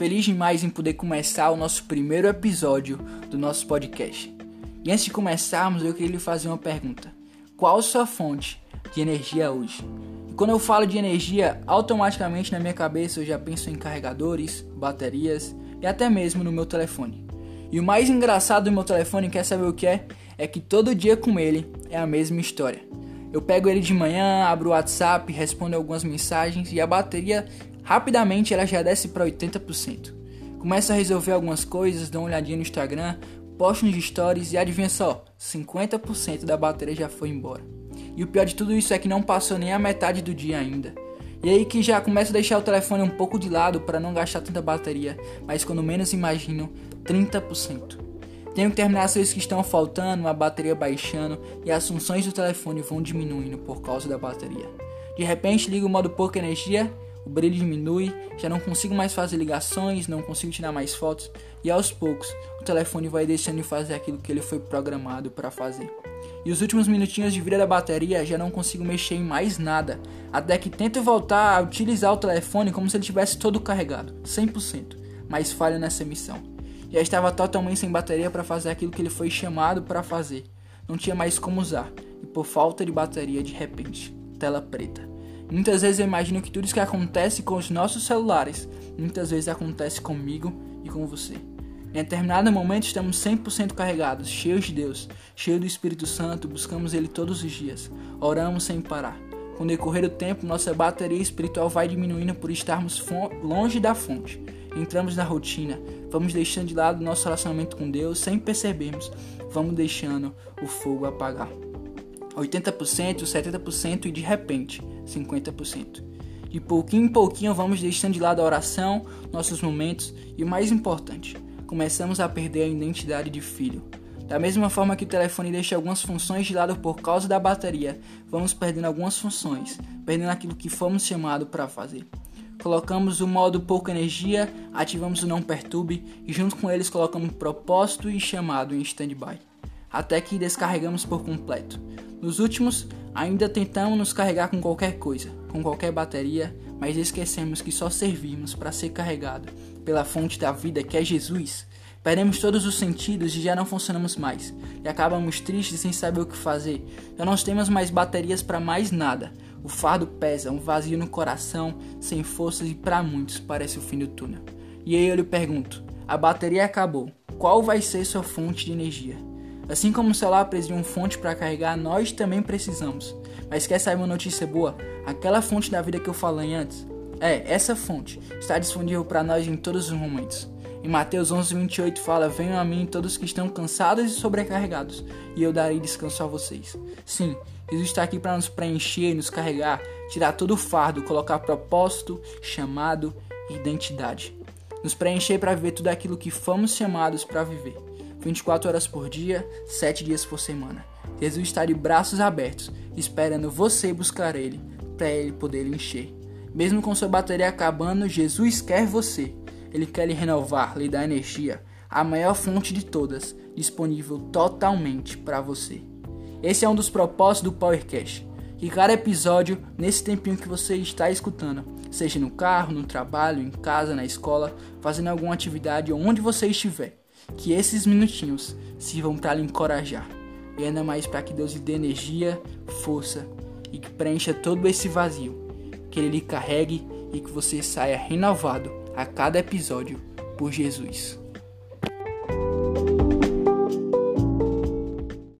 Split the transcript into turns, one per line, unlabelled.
Feliz demais em poder começar o nosso primeiro episódio do nosso podcast. E antes de começarmos, eu queria lhe fazer uma pergunta: Qual sua fonte de energia hoje? E quando eu falo de energia, automaticamente na minha cabeça eu já penso em carregadores, baterias e até mesmo no meu telefone. E o mais engraçado do meu telefone, quer saber o que é? É que todo dia com ele é a mesma história. Eu pego ele de manhã, abro o WhatsApp, respondo algumas mensagens e a bateria rapidamente ela já desce para 80%. Começo a resolver algumas coisas, dou uma olhadinha no Instagram, posto nos stories e adivinha só, 50% da bateria já foi embora. E o pior de tudo isso é que não passou nem a metade do dia ainda. E aí que já começo a deixar o telefone um pouco de lado para não gastar tanta bateria, mas quando menos imagino, 30%. Tenho que terminar as coisas que estão faltando, a bateria baixando e as funções do telefone vão diminuindo por causa da bateria. De repente ligo o modo pouca energia, o brilho diminui, já não consigo mais fazer ligações, não consigo tirar mais fotos e aos poucos o telefone vai deixando de fazer aquilo que ele foi programado para fazer. E os últimos minutinhos de vida da bateria já não consigo mexer em mais nada, até que tento voltar a utilizar o telefone como se ele tivesse todo carregado, 100%, mas falho nessa missão. Já estava totalmente sem bateria para fazer aquilo que ele foi chamado para fazer. Não tinha mais como usar, e por falta de bateria, de repente, tela preta. Muitas vezes eu imagino que tudo isso que acontece com os nossos celulares, muitas vezes acontece comigo e com você. Em determinado momento estamos 100% carregados, cheios de Deus, cheios do Espírito Santo, buscamos Ele todos os dias, oramos sem parar. Com o decorrer do tempo, nossa bateria espiritual vai diminuindo por estarmos longe da fonte. Entramos na rotina, vamos deixando de lado nosso relacionamento com Deus sem percebermos, vamos deixando o fogo apagar. 80%, 70% e de repente 50%. De pouquinho em pouquinho vamos deixando de lado a oração, nossos momentos e o mais importante, começamos a perder a identidade de filho. Da mesma forma que o telefone deixa algumas funções de lado por causa da bateria, vamos perdendo algumas funções, perdendo aquilo que fomos chamados para fazer. Colocamos o modo pouca energia, ativamos o não perturbe e junto com eles colocamos propósito e chamado em standby, até que descarregamos por completo. Nos últimos, ainda tentamos nos carregar com qualquer coisa, com qualquer bateria, mas esquecemos que só servimos para ser carregado pela fonte da vida que é Jesus Perdemos todos os sentidos e já não funcionamos mais. E acabamos tristes sem saber o que fazer. Já não temos mais baterias para mais nada. O fardo pesa, um vazio no coração, sem forças e para muitos parece o fim do túnel. E aí eu lhe pergunto: a bateria acabou. Qual vai ser sua fonte de energia? Assim como o celular precisa de uma fonte para carregar, nós também precisamos. Mas quer saber uma notícia boa? Aquela fonte da vida que eu falei antes, é, essa fonte está disponível para nós em todos os momentos. Em Mateus 11, 28 fala: Venham a mim todos que estão cansados e sobrecarregados, e eu darei descanso a vocês. Sim, Jesus está aqui para nos preencher, nos carregar, tirar todo o fardo, colocar propósito, chamado identidade. Nos preencher para viver tudo aquilo que fomos chamados para viver. 24 horas por dia, 7 dias por semana. Jesus está de braços abertos, esperando você buscar Ele, para Ele poder encher. Mesmo com sua bateria acabando, Jesus quer você. Ele quer lhe renovar, lhe dar energia, a maior fonte de todas, disponível totalmente para você. Esse é um dos propósitos do PowerCast. Que cada episódio, nesse tempinho que você está escutando, seja no carro, no trabalho, em casa, na escola, fazendo alguma atividade onde você estiver, que esses minutinhos sirvam para lhe encorajar e ainda mais para que Deus lhe dê energia, força e que preencha todo esse vazio, que Ele lhe carregue e que você saia renovado a cada episódio por Jesus.